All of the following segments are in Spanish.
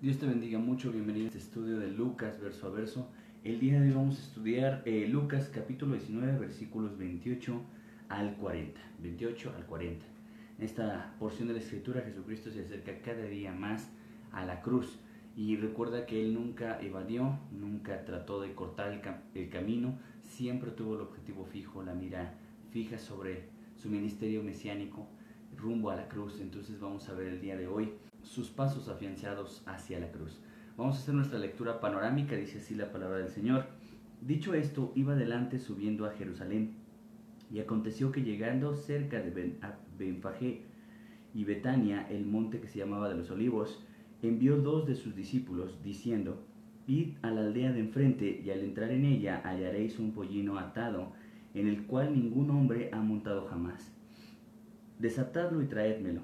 Dios te bendiga mucho, bienvenido a este estudio de Lucas verso a verso. El día de hoy vamos a estudiar eh, Lucas capítulo 19 versículos 28 al 40. 28 al 40. En esta porción de la escritura Jesucristo se acerca cada día más a la cruz y recuerda que Él nunca evadió, nunca trató de cortar el, el camino, siempre tuvo el objetivo fijo, la mira fija sobre su ministerio mesiánico rumbo a la cruz. Entonces vamos a ver el día de hoy sus pasos afianzados hacia la cruz. Vamos a hacer nuestra lectura panorámica, dice así la palabra del Señor. Dicho esto, iba adelante subiendo a Jerusalén. Y aconteció que llegando cerca de ben, Benfagé y Betania, el monte que se llamaba de los olivos, envió dos de sus discípulos, diciendo, Id a la aldea de enfrente, y al entrar en ella hallaréis un pollino atado, en el cual ningún hombre ha montado jamás. Desatadlo y traédmelo.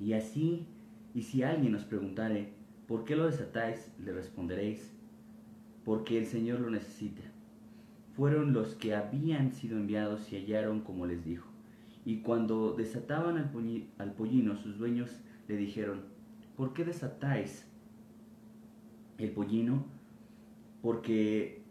Y así y si alguien os preguntare, ¿por qué lo desatáis? Le responderéis, porque el Señor lo necesita. Fueron los que habían sido enviados y hallaron como les dijo. Y cuando desataban al, al pollino, sus dueños le dijeron, ¿por qué desatáis el pollino? Porque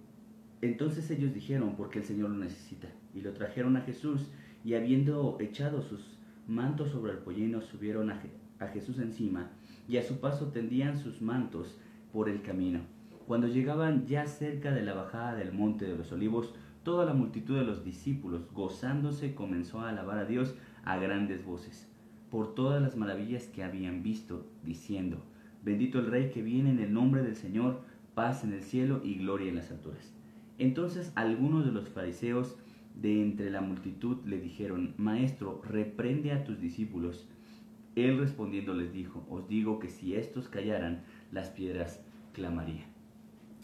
entonces ellos dijeron, porque el Señor lo necesita. Y lo trajeron a Jesús, y habiendo echado sus mantos sobre el pollino, subieron a, a Jesús encima, y a su paso tendían sus mantos por el camino. Cuando llegaban ya cerca de la bajada del monte de los olivos, toda la multitud de los discípulos, gozándose, comenzó a alabar a Dios a grandes voces, por todas las maravillas que habían visto, diciendo, Bendito el Rey que viene en el nombre del Señor, paz en el cielo y gloria en las alturas. Entonces algunos de los fariseos de entre la multitud le dijeron, Maestro, reprende a tus discípulos. Él respondiendo les dijo, os digo que si estos callaran, las piedras clamarían.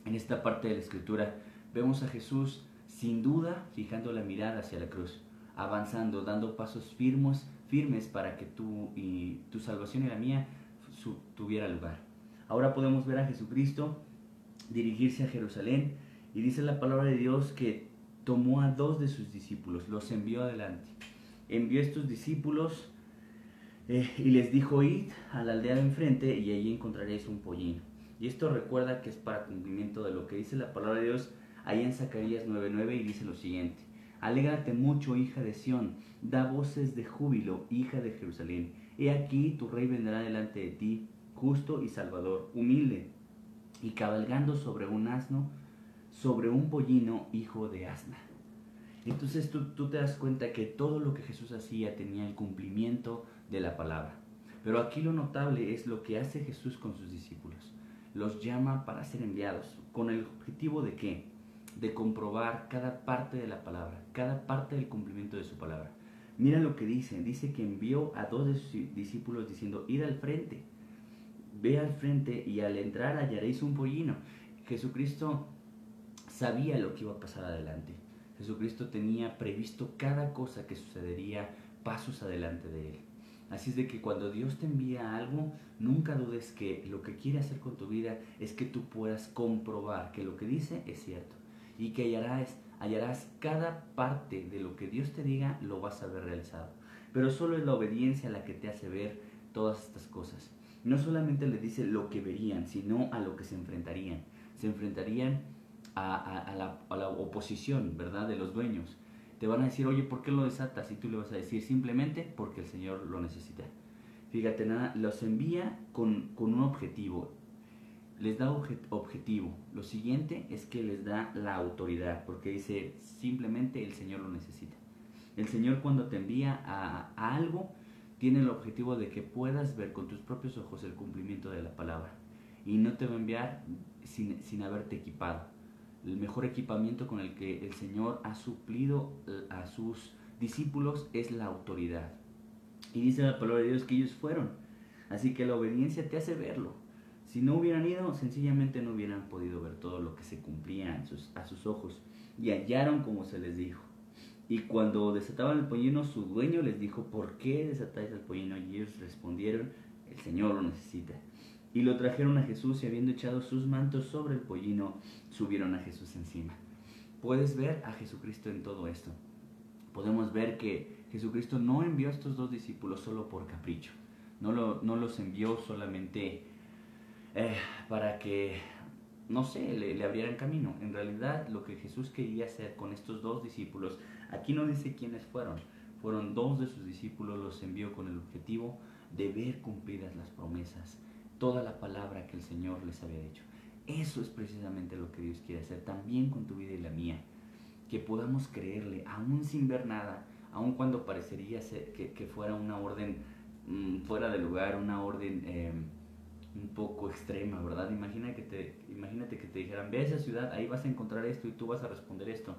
En esta parte de la escritura vemos a Jesús sin duda fijando la mirada hacia la cruz, avanzando, dando pasos firmes, firmes para que tu, y, tu salvación y la mía tuviera lugar. Ahora podemos ver a Jesucristo dirigirse a Jerusalén y dice la palabra de Dios que tomó a dos de sus discípulos, los envió adelante. Envió a estos discípulos eh, y les dijo, id a la aldea de enfrente y allí encontraréis un pollino. Y esto recuerda que es para cumplimiento de lo que dice la palabra de Dios ahí en Zacarías 9:9 y dice lo siguiente. Alégrate mucho, hija de Sión, da voces de júbilo, hija de Jerusalén. He aquí tu rey vendrá delante de ti, justo y salvador, humilde, y cabalgando sobre un asno, sobre un pollino, hijo de asna. Entonces tú, tú te das cuenta que todo lo que Jesús hacía tenía el cumplimiento de la palabra. Pero aquí lo notable es lo que hace Jesús con sus discípulos. Los llama para ser enviados. ¿Con el objetivo de qué? De comprobar cada parte de la palabra, cada parte del cumplimiento de su palabra. Mira lo que dice. Dice que envió a dos de sus discípulos diciendo, id al frente. Ve al frente y al entrar hallaréis un pollino. Jesucristo sabía lo que iba a pasar adelante. Jesucristo tenía previsto cada cosa que sucedería pasos adelante de él. Así es de que cuando Dios te envía algo, nunca dudes que lo que quiere hacer con tu vida es que tú puedas comprobar que lo que dice es cierto y que hallarás, hallarás cada parte de lo que Dios te diga, lo vas a ver realizado. Pero solo es la obediencia la que te hace ver todas estas cosas. No solamente le dice lo que verían, sino a lo que se enfrentarían. Se enfrentarían a, la, a la oposición, ¿verdad?, de los dueños te van a decir, oye, ¿por qué lo desatas? Y tú le vas a decir simplemente porque el Señor lo necesita. Fíjate, nada, los envía con, con un objetivo. Les da objetivo. Lo siguiente es que les da la autoridad, porque dice simplemente el Señor lo necesita. El Señor cuando te envía a, a algo, tiene el objetivo de que puedas ver con tus propios ojos el cumplimiento de la palabra. Y no te va a enviar sin, sin haberte equipado el mejor equipamiento con el que el Señor ha suplido eh, a sus discípulos es la autoridad. Y dice la palabra de Dios que ellos fueron. Así que la obediencia te hace verlo. Si no hubieran ido, sencillamente no hubieran podido ver todo lo que se cumplía a sus, ojos. Y hallaron como se les dijo. Y cuando desataban el pollino, su dueño les dijo, ¿por qué desatáis el pollino? Y ellos respondieron, el Señor lo necesita. Y lo trajeron a Jesús y habiendo echado sus mantos sobre el pollino, subieron a Jesús encima. Puedes ver a Jesucristo en todo esto. Podemos ver que Jesucristo no envió a estos dos discípulos solo por capricho. No, lo, no los envió solamente eh, para que, no sé, le, le, abrieran camino. En realidad lo que Jesús quería hacer con estos dos discípulos, aquí no dice quiénes fueron, fueron dos de sus discípulos, los envió con el objetivo de ver cumplidas las promesas, toda la palabra que el Señor les había dicho. Eso es precisamente lo que Dios quiere hacer también con tu vida y la mía. Que podamos creerle, aún sin ver nada, aun cuando parecería ser que, fuera una orden mm, fuera de lugar, una orden em, un poco extrema, ¿verdad? Imagina que te, imagínate que te dijeran, ve a esa ciudad, ahí vas a encontrar esto y tú vas a responder esto.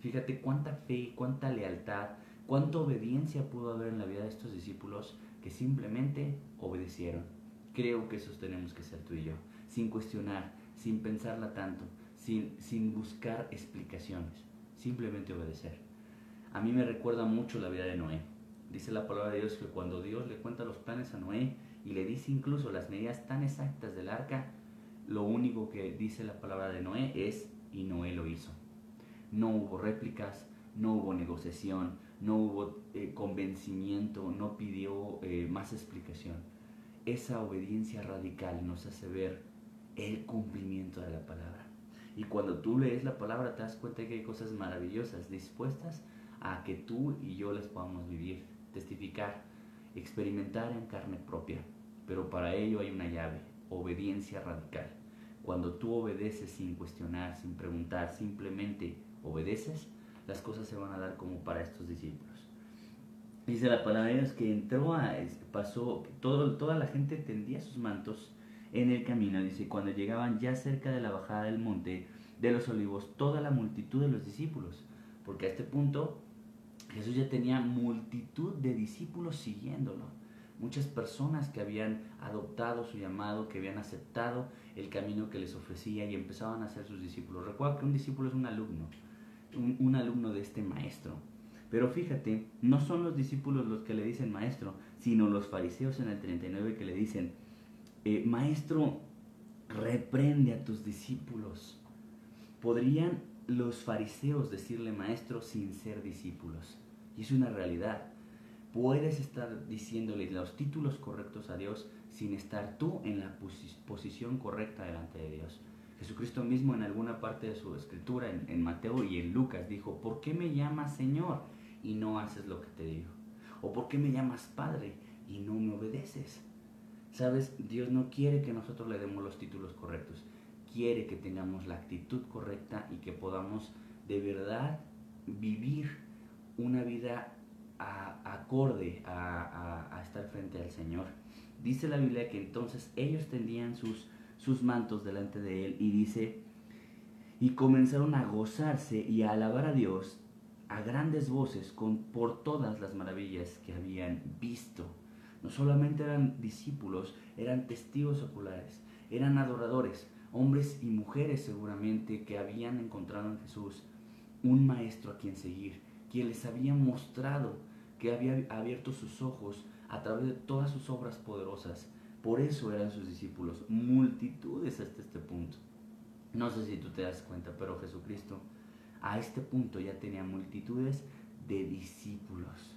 Fíjate cuánta fe, cuánta lealtad, cuánta obediencia pudo haber en la vida de estos discípulos que simplemente obedecieron. Creo que eso tenemos que ser tú y yo, sin cuestionar, sin pensarla tanto, sin, sin buscar explicaciones, simplemente obedecer. A mí me recuerda mucho la vida de Noé. Dice la palabra de Dios que cuando Dios le cuenta los planes a Noé y le dice incluso las medidas tan exactas del arca, lo único que dice la palabra de Noé es, y Noé lo hizo. No hubo réplicas, no hubo negociación, no hubo eh, convencimiento, no pidió eh, más explicación. Esa obediencia radical nos hace ver el cumplimiento de la palabra. Y cuando tú lees la palabra te das cuenta que hay cosas maravillosas dispuestas a que tú y yo les podamos vivir, testificar, experimentar en carne propia. Pero para ello hay una llave, obediencia radical. Cuando tú obedeces sin cuestionar, sin preguntar, simplemente obedeces, las cosas se van a dar como para estos discípulos. Dice la palabra de Dios que entró a, pasó, todo, toda la gente tendía sus mantos en el camino. Dice, cuando llegaban ya cerca de la bajada del monte de los olivos, toda la multitud de los discípulos, porque a este punto Jesús ya tenía multitud de discípulos siguiéndolo. Muchas personas que habían adoptado su llamado, que habían aceptado el camino que les ofrecía y empezaban a ser sus discípulos. Recuerda que un discípulo es un alumno, un, alumno de este maestro. Pero fíjate, no son los discípulos los que le dicen maestro, sino los fariseos en el 39 que le dicen, eh, maestro, reprende a tus discípulos. Podrían los fariseos decirle maestro sin ser discípulos. Y es una realidad. Puedes estar diciéndole los títulos correctos a Dios sin estar tú en la posición correcta delante de Dios. Jesucristo mismo en alguna parte de su escritura, en, en, Mateo y en Lucas, dijo, ¿por qué me llamas Señor y no haces lo que te digo? ¿O por qué me llamas Padre y no me obedeces? Sabes, Dios no quiere que nosotros le demos los títulos correctos quiere que tengamos la actitud correcta y que podamos de verdad vivir una vida acorde a, estar frente al Señor. Dice la Biblia que entonces ellos tendían sus, sus mantos delante de Él y dice, y comenzaron a gozarse y a alabar a Dios a grandes voces con, por todas las maravillas que habían visto. No solamente eran discípulos, eran testigos oculares, eran adoradores, hombres y mujeres seguramente que habían encontrado en Jesús un maestro a quien seguir, quien les había mostrado que había abierto sus ojos a través de todas sus obras poderosas. Por eso eran sus discípulos, multitudes hasta este punto. No sé si tú te das cuenta, pero Jesucristo a este punto ya tenía multitudes de discípulos,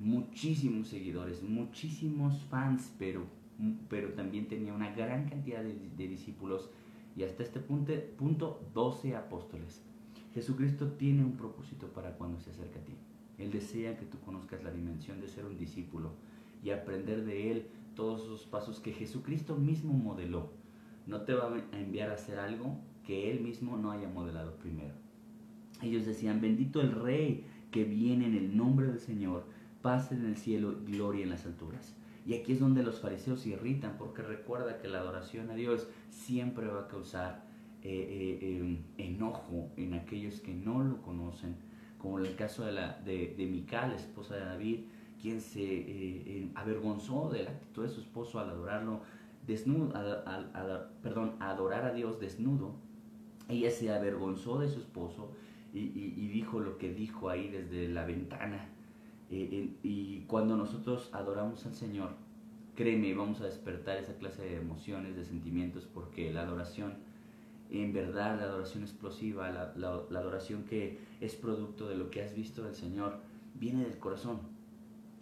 muchísimos seguidores, muchísimos fans, pero, pero también tenía una gran cantidad de, de discípulos y hasta este punto, punto 12 apóstoles. Jesucristo tiene un propósito para cuando se acerca a ti. Él desea que tú conozcas la dimensión de ser un discípulo y aprender de Él todos esos pasos que Jesucristo mismo modeló. No te va a enviar a hacer algo que Él mismo no haya modelado primero. Ellos decían, bendito el Rey que viene en el nombre del Señor, paz en el cielo, gloria en las alturas. Y aquí es donde los fariseos se irritan, porque recuerda que la adoración a Dios siempre va a causar eh, eh, em, enojo en aquellos que no lo conocen, como en el caso de, la, de, esposa de David, quien se eh, em, avergonzó de la actitud de su esposo al adorarlo desnudo, perdón, adorar a Dios desnudo. Ella se avergonzó de su esposo y, y dijo lo que dijo ahí desde la ventana. Y cuando nosotros adoramos al Señor, créeme, vamos a despertar esa clase de emociones, de sentimientos, porque la adoración, en verdad, la adoración explosiva, la, la, adoración que es producto de lo que has visto del Señor, viene del corazón.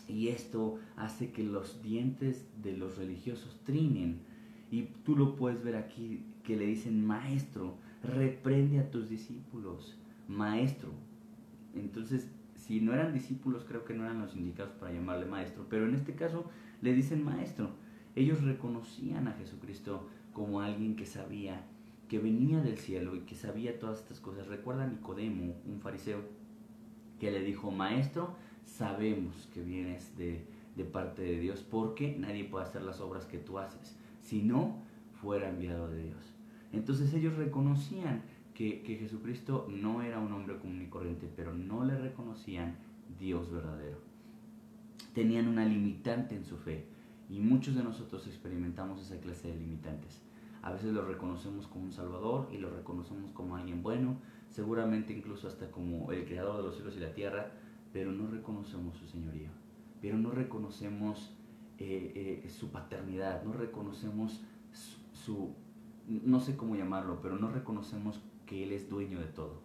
Y esto hace que los dientes de los religiosos trinen. Y tú lo puedes ver aquí que le dicen, maestro, reprende a tus discípulos, maestro. Entonces, si no eran discípulos, creo que no eran los indicados para llamarle maestro, pero en este caso le dicen maestro. Ellos reconocían a Jesucristo como alguien que sabía que venía del cielo y que sabía todas estas cosas. Recuerda Nicodemo, un fariseo, que le dijo, maestro, sabemos que vienes de, de parte de Dios porque nadie puede hacer las obras que tú haces si no fuera enviado de Dios. Entonces ellos reconocían que, que, Jesucristo no era un hombre común y corriente, pero no le reconocían Dios verdadero. Tenían una limitante en su fe y muchos de nosotros experimentamos esa clase de limitantes. A veces lo reconocemos como un salvador y lo reconocemos como alguien bueno, seguramente incluso hasta como el creador de los cielos y la tierra, pero no reconocemos su señorío, pero no reconocemos eh, eh, su paternidad, no reconocemos su, no sé cómo llamarlo, pero no reconocemos que Él es dueño de todo.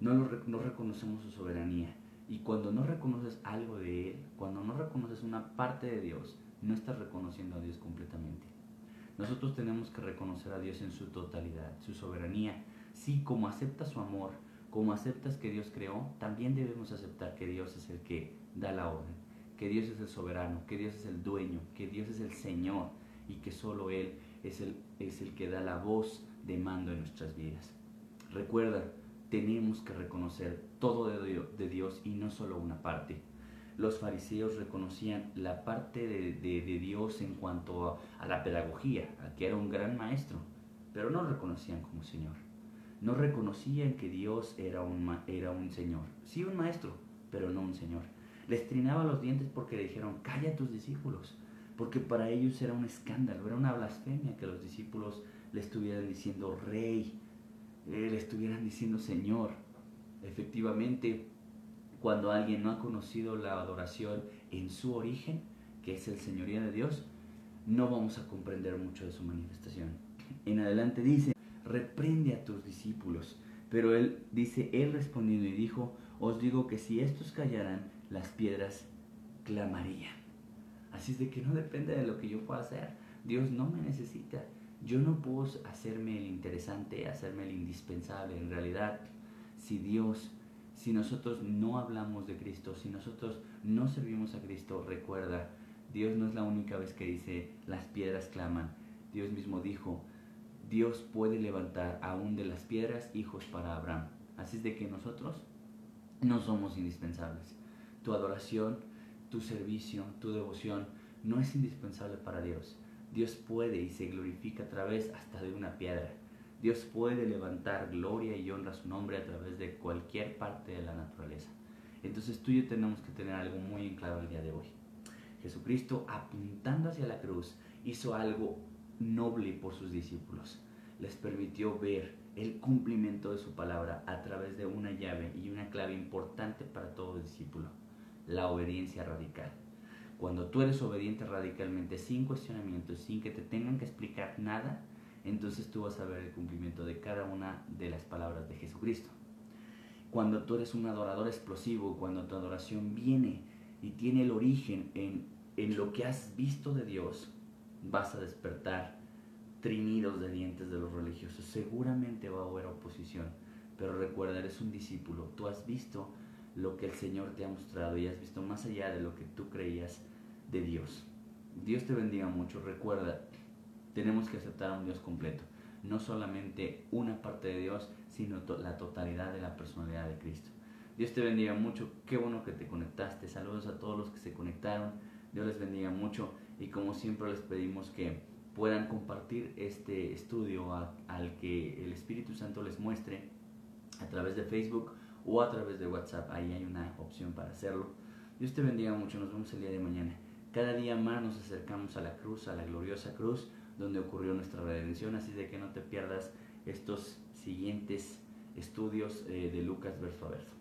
No, no reconocemos su soberanía. Y cuando no reconoces algo de Él, cuando no reconoces una parte de Dios, no estás reconociendo a Dios completamente. Nosotros tenemos que reconocer a Dios en su totalidad, su soberanía. Sí, como aceptas su amor, como aceptas que Dios creó, también debemos aceptar que Dios es el que da la orden, que Dios es el soberano, que Dios es el dueño, que Dios es el Señor y que solo Él es el, es el que da la voz de mando en nuestras vidas. Recuerda, tenemos que reconocer todo de Dios y no solo una parte los fariseos reconocían la parte de, Dios en cuanto a, la pedagogía, a que era un gran maestro, pero no reconocían como Señor. No reconocían que Dios era un, era un Señor. Sí un maestro, pero no un Señor. Les trinaba los dientes porque le dijeron, calla a tus discípulos, porque para ellos era un escándalo, era una blasfemia que los discípulos le estuvieran diciendo rey, eh, le estuvieran diciendo Señor. Efectivamente, cuando alguien no ha conocido la adoración en su origen, que es el señoría de Dios, no vamos a comprender mucho de su manifestación. En adelante dice, reprende a tus discípulos. Pero él dice, él respondiendo y dijo, os digo que si estos callaran, las piedras clamarían. Así es de que no depende de lo que yo pueda hacer. Dios no me necesita. Yo no puedo hacerme el interesante, hacerme el indispensable. En realidad, si Dios si nosotros no hablamos de Cristo, si nosotros no servimos a Cristo, recuerda, Dios no es la única vez que dice las piedras claman. Dios mismo dijo, Dios puede levantar aún de las piedras hijos para Abraham. Así es de que nosotros no somos indispensables. Tu adoración, tu servicio, tu devoción no es indispensable para Dios. Dios puede y se glorifica a través hasta de una piedra. Dios puede levantar gloria y honra a su nombre a través de cualquier parte de la naturaleza. Entonces tú y yo tenemos que tener algo muy en claro el día de hoy. Jesucristo, apuntando hacia la cruz, hizo algo noble por sus discípulos. Les permitió ver el cumplimiento de su palabra a través de una llave y una clave importante para todo discípulo, la obediencia radical. Cuando tú eres obediente radicalmente, sin cuestionamiento, sin que te tengan que explicar nada, entonces tú vas a ver el cumplimiento de cada una de las palabras de Jesucristo. Cuando tú eres un adorador explosivo, cuando tu adoración viene y tiene el origen en, en lo que has visto de Dios, vas a despertar trinidos de dientes de los religiosos. Seguramente va a haber oposición, pero recuerda, eres un discípulo, tú has visto lo que el Señor te ha mostrado y has visto más allá de lo que tú creías de Dios. Dios te bendiga mucho, recuerda, tenemos que aceptar a un Dios completo. No solamente una parte de Dios, sino la totalidad de la personalidad de Cristo. Dios te bendiga mucho. Qué bueno que te conectaste. Saludos a todos los que se conectaron. Dios les bendiga mucho. Y como siempre les pedimos que puedan compartir este estudio al que el Espíritu Santo les muestre a través de Facebook o a través de WhatsApp. Ahí hay una opción para hacerlo. Dios te bendiga mucho. Nos vemos el día de mañana. Cada día más nos acercamos a la cruz, a la gloriosa cruz donde ocurrió nuestra redención, así de que no te pierdas estos siguientes estudios eh, de Lucas verso a verso.